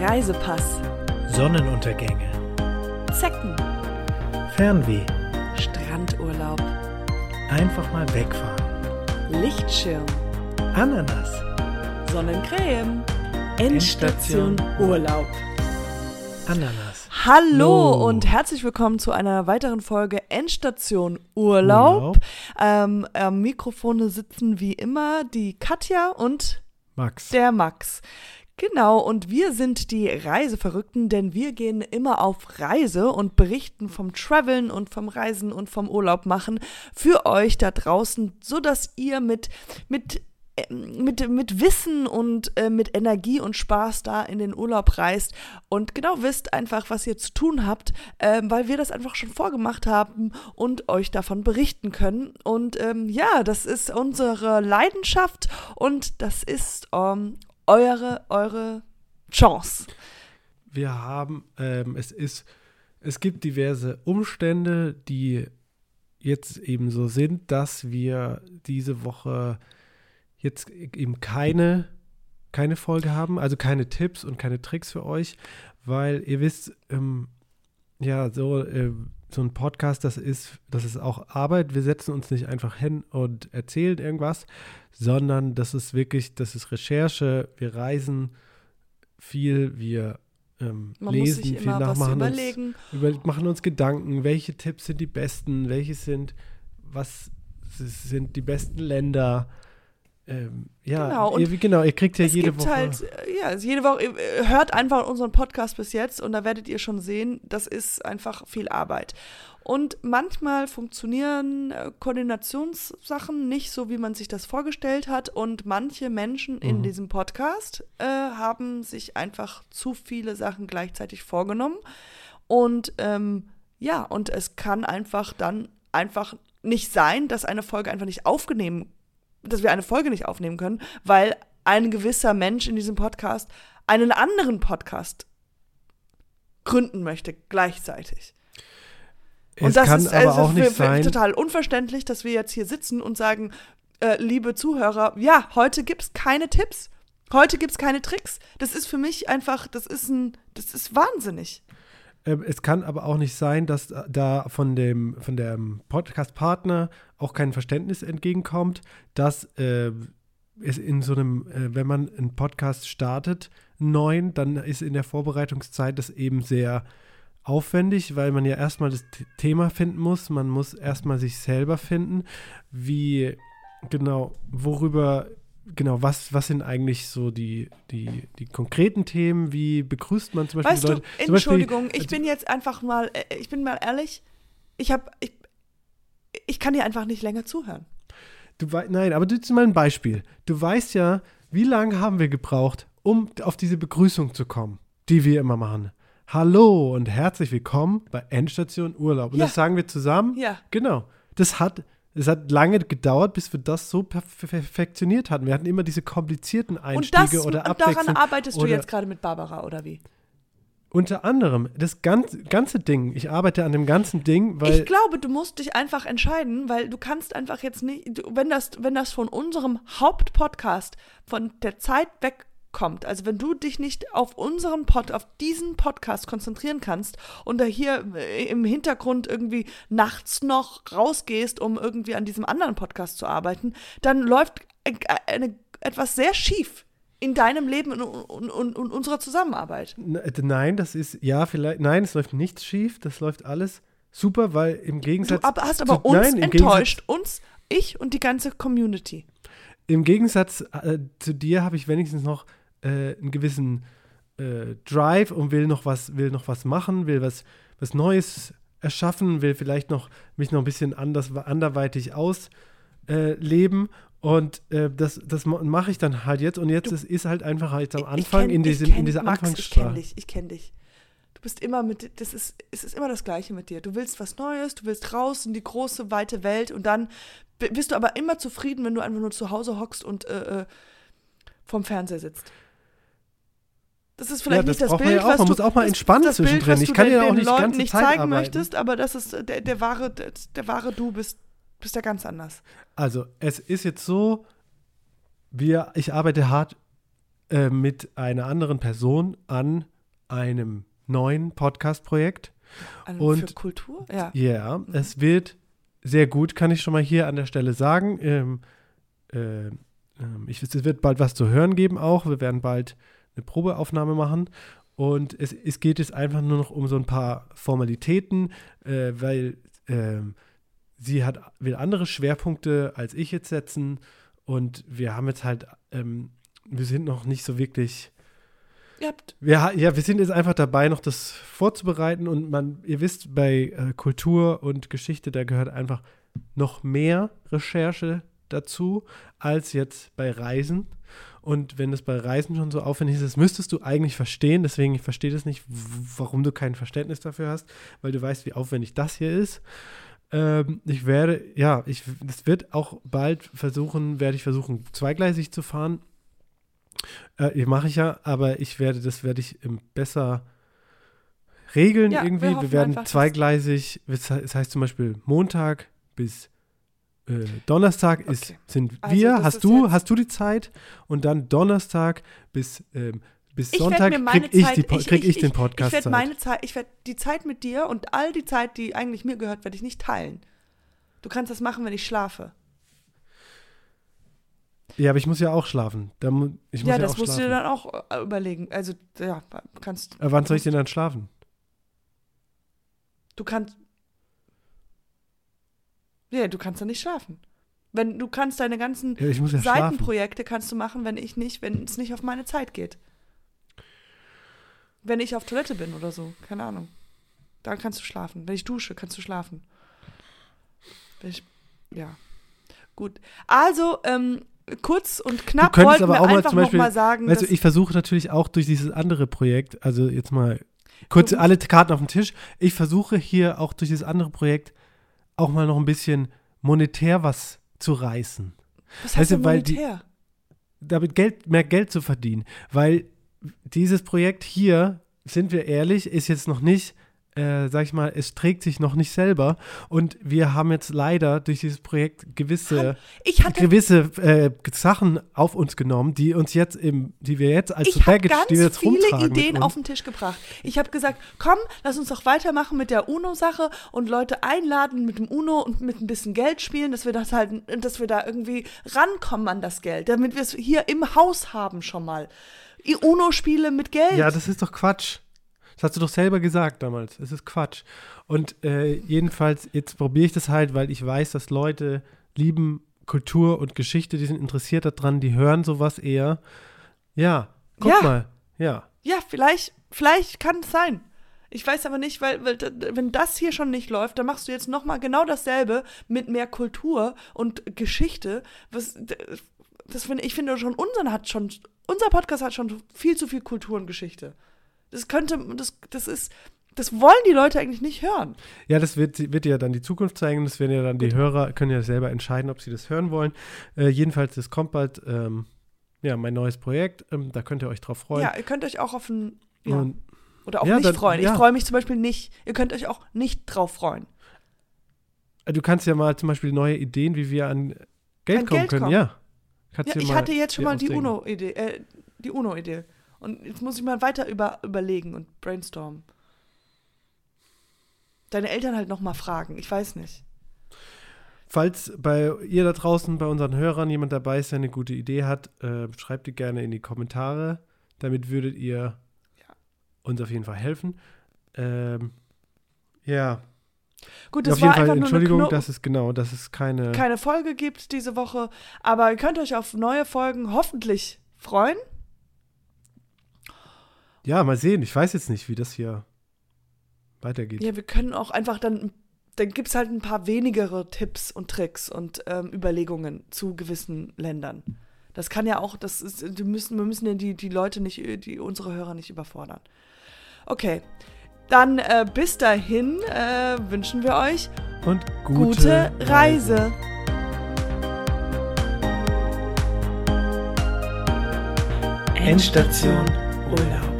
Reisepass, Sonnenuntergänge, Zecken, Fernweh, Strandurlaub, einfach mal wegfahren, Lichtschirm, Ananas, Sonnencreme, Endstation Endstation Urlaub. Ananas. Hallo Hallo. und herzlich willkommen zu einer weiteren Folge Endstation Urlaub. Urlaub. Ähm, am Mikrofone sitzen wie immer die Katja und Max. der Max. Genau, und wir sind die Reiseverrückten, denn wir gehen immer auf Reise und berichten vom Traveln und vom Reisen und vom Urlaub machen für euch da draußen, sodass ihr mit, mit, äh, mit, mit Wissen und äh, mit Energie und Spaß da in den Urlaub reist und genau wisst einfach, was ihr zu tun habt, äh, weil wir das einfach schon vorgemacht haben und euch davon berichten können. Und ähm, ja, das ist unsere Leidenschaft und das ist ähm, eure, eure Chance. Wir haben, ähm, es ist, es gibt diverse Umstände, die jetzt eben so sind, dass wir diese Woche jetzt eben keine, keine Folge haben, also keine Tipps und keine Tricks für euch, weil ihr wisst, ähm, ja, so, äh, so ein Podcast, das ist, das ist auch Arbeit. Wir setzen uns nicht einfach hin und erzählen irgendwas, sondern das ist wirklich, das ist Recherche. Wir reisen viel, wir ähm, lesen viel nach, machen uns, überlegen. über, machen uns Gedanken, welche Tipps sind die besten, welche sind, was sind die besten Länder. Ähm, ja, Genau, und ihr, genau, ihr kriegt ja jede Woche. halt, äh, ja, jede Woche, äh, hört einfach unseren Podcast bis jetzt und da werdet ihr schon sehen, das ist einfach viel Arbeit. Und manchmal funktionieren äh, Koordinationssachen nicht so, wie man sich das vorgestellt hat. Und manche Menschen in Mhm. diesem Podcast äh, haben sich einfach zu viele Sachen gleichzeitig vorgenommen. Und ähm, ja, und es kann einfach dann einfach nicht sein, dass eine Folge einfach nicht aufgenommen dass wir eine Folge nicht aufnehmen können, weil ein gewisser Mensch in diesem Podcast einen anderen Podcast gründen möchte gleichzeitig. es kann aber also auch für- nicht sein. total unverständlich, dass wir jetzt hier sitzen und sagen, äh, liebe Zuhörer, ja, heute gibt's keine Tipps. Heute gibt's keine Tricks. Das ist für mich einfach, das ist ein, das ist wahnsinnig. Ähm, es kann aber auch nicht sein, dass da von dem von dem Podcast-Partner auch kein Verständnis entgegenkommt, dass äh, es in so einem, äh, wenn man einen Podcast startet, neuen, dann ist in der Vorbereitungszeit das eben sehr aufwendig, weil man ja erstmal das Thema finden muss, man muss erstmal sich selber finden, wie genau, worüber, genau, was, was sind eigentlich so die, die, die konkreten Themen, wie begrüßt man zum Beispiel Weißt du, Leute, Beispiel- Entschuldigung, ich bin jetzt einfach mal, äh, ich bin mal ehrlich, ich habe, ich, ich kann dir einfach nicht länger zuhören. Du nein, aber du mal ein Beispiel. Du weißt ja, wie lange haben wir gebraucht, um auf diese Begrüßung zu kommen, die wir immer machen. Hallo und herzlich willkommen bei Endstation Urlaub. Und Ja. das sagen wir zusammen. Ja. Genau. Das hat, es hat lange gedauert, bis wir das so perf- perfektioniert hatten. Wir hatten immer diese komplizierten Und Einstiege das, oder und daran Abwechslung. arbeitest du jetzt gerade mit Barbara, oder wie? Unter anderem das ganze, ganze Ding. Ich arbeite an dem ganzen Ding, weil ich glaube, du musst dich einfach entscheiden, weil du kannst einfach jetzt nicht, wenn das, wenn das von unserem Hauptpodcast, von der Zeit wegkommt, also wenn du dich nicht auf unseren Pod, auf diesen Podcast konzentrieren kannst und da hier äh, im Hintergrund irgendwie nachts noch rausgehst, um irgendwie an diesem anderen Podcast zu arbeiten, dann läuft äh, eine, etwas sehr schief in deinem Leben und, und, und, und unserer Zusammenarbeit. Äh, Nein, das ist, ja, vielleicht, nein, es läuft nichts schief, das läuft alles super, weil im Du Gegensatz. ab, hast aber zu, uns nein, enttäuscht, uns, ich und die ganze Community. Im Gegensatz äh, zu dir habe ich wenigstens noch äh, einen gewissen äh, Drive und will noch was, will noch was machen, will was, was Neues erschaffen, will vielleicht noch mich noch ein bisschen anders, anderweitig ausleben. Äh, und äh, das, das ma- mache ich dann halt jetzt. Und jetzt ist, ist halt einfach jetzt am Anfang kenn- in, diesem, kenn- in dieser Max, Ich kenne dich, ich kenne dich. Du bist immer mit, das ist, es ist immer das Gleiche mit dir. Du willst was Neues, du willst raus in die große, weite Welt und dann bist du aber immer zufrieden, wenn du einfach nur zu Hause hockst und äh, äh, vorm Fernseher sitzt. Das ist vielleicht Ja, das nicht das Bild, ja auch. was Man du, muss auch mal entspannen das zwischendrin. Ich du kann den, ja auch nicht Leuten nicht zeigen arbeiten. möchtest, aber das ist der, der wahre, der, der wahre Du bist, bist ja ganz anders. Also, es ist jetzt so, wir, ich arbeite hart äh, mit einer anderen Person an einem neuen Podcast-Projekt. Also Und- für Kultur? Ja. Ja, es wird sehr gut, kann ich schon mal hier an der Stelle sagen. Ähm, äh, ähm, ich, es wird bald was zu hören geben auch. Wir werden bald eine Probeaufnahme machen. Und es, es geht jetzt einfach nur noch um so ein paar Formalitäten, äh, weil ähm, sie hat, will andere Schwerpunkte als ich jetzt setzen. Und wir haben jetzt halt, ähm, wir sind noch nicht so wirklich Ihr habt, wir, ja, wir sind jetzt einfach dabei, noch das vorzubereiten und man, ihr wisst, bei äh, Kultur und Geschichte, da gehört einfach noch mehr Recherche dazu als jetzt bei Reisen. Und wenn es bei Reisen schon so aufwendig ist, das müsstest du eigentlich verstehen. Deswegen, ich verstehe das nicht, warum du kein Verständnis dafür hast, weil du weißt, wie aufwendig das hier ist. Ähm, ich werde, ja, ich, das wird auch bald versuchen, werde ich versuchen, zweigleisig zu fahren. Äh, mache ich ja, aber ich werde, das werde ich besser regeln Ja, wir irgendwie. Wir, hoffen werden einfach, zweigleisig, das he- das heißt zum Beispiel Montag bis äh, Donnerstag ist, Okay. sind Also wir, hast ist du, hast du die Zeit und dann Donnerstag bis, ähm, bis Ich Sonntag krieg ich, Zeit- die, ich- krieg ich- ich, den ich Podcast werde Zeit. meine Zeit, ich werde die Zeit mit dir und all die Zeit, die eigentlich mir gehört, werde ich nicht teilen. Du kannst das machen, wenn ich schlafe. Ja, aber ich muss ja auch schlafen. Da ich muss ja, ja, das auch musst du schlafen. dir dann auch äh, überlegen. Also, ja, kannst. aber wann soll ich denn dann schlafen? Du kannst. Ja, du kannst dann nicht schlafen. Wenn du kannst deine ganzen Ja, ja schlafen. Seitenprojekte kannst du machen, wenn ich nicht, wenn es nicht auf meine Zeit geht. Wenn ich auf Toilette bin oder so, keine Ahnung. Dann kannst du schlafen. Wenn ich dusche, kannst du schlafen. Wenn ich, ja. Gut. Also, ähm, kurz und knapp könntest wollten aber wir auch mal einfach zum Beispiel- mal sagen, Weißt du, ich versuche natürlich auch durch dieses andere Projekt, also jetzt mal kurz Du- alle Karten auf den Tisch, ich versuche hier auch durch dieses andere Projekt auch mal noch ein bisschen monetär was zu reißen. was heißt du, denn weil die- monetär? Damit Geld, mehr Geld zu verdienen. Weil dieses Projekt hier, sind wir ehrlich, ist jetzt noch nicht, äh, sag ich mal, es trägt sich noch nicht selber. Und wir haben jetzt leider durch dieses Projekt gewisse gewisse äh, Sachen auf uns genommen, die uns jetzt im, die wir jetzt als ich habe Baggage, ganz die wir jetzt viele Ideen auf den Tisch gebracht. Ich habe gesagt, komm, lass uns doch weitermachen mit der UNO-Sache und Leute einladen mit dem UNO und mit ein bisschen Geld spielen, dass wir das halt, dass wir da irgendwie rankommen an das Geld, damit wir es hier im Haus haben schon mal. UNO-Spiele mit Geld. Ja, das ist doch Quatsch. Das hast du doch selber gesagt damals. Es ist Quatsch. Und äh, jedenfalls, jetzt probiere ich das halt, weil ich weiß, dass Leute lieben Kultur und Geschichte, die sind interessiert daran, die hören sowas eher. Ja, guck Ja. mal. Ja. Ja, vielleicht, vielleicht kann es sein. Ich weiß aber nicht, weil, weil wenn das hier schon nicht läuft, dann machst du jetzt noch mal genau dasselbe mit mehr Kultur und Geschichte. Was, das finde ich finde schon unseren hat schon unser Podcast hat schon viel zu viel Kultur und Geschichte. Das könnte das das ist das wollen die Leute eigentlich nicht hören. Ja, das wird, wird ja dann die Zukunft zeigen. Das werden ja dann die Hörer, können ja selber entscheiden, ob sie das hören wollen. Äh, jedenfalls, es kommt bald ähm, ja, mein neues Projekt. Ähm, da könnt ihr euch drauf freuen. Ja, ihr könnt euch auch auf ein ja, Und oder auch Ja, nicht dann- freuen. ja. Ich freue mich zum Beispiel nicht. Ihr könnt euch auch nicht drauf freuen. äh, du kannst ja mal zum Beispiel neue Ideen, wie wir an Geld An kommen Geld können. kommen. Ja. Ja, ich hatte jetzt schon mal die. UNO-Idee, äh, die UNO-Idee. Und jetzt muss ich mal weiter über, überlegen und brainstormen. Deine Eltern halt noch mal fragen. Ich weiß nicht. Falls bei ihr da draußen, bei unseren Hörern jemand dabei ist, der eine gute Idee hat, äh, schreibt die gerne in die Kommentare. Damit würdet ihr Ja. uns auf jeden Fall helfen. Ähm, ja, Gut, auf das jeden war Fall einfach Entschuldigung, nur eine dass es genau, dass es keine. Keine Folge gibt diese Woche. Aber ihr könnt euch auf neue Folgen hoffentlich freuen. Ja, mal sehen. Ich weiß jetzt nicht, wie das hier weitergeht. Ja, wir können auch einfach dann. Dann gibt es halt ein paar wenigere Tipps und Tricks und ähm, Überlegungen zu gewissen Ländern. Das kann ja auch, das ist, wir müssen, wir müssen ja die, die Leute nicht, die unsere Hörer nicht überfordern. Okay. Dann äh, bis dahin äh, wünschen wir euch Und gute, gute, Reise. Endstation Urlaub.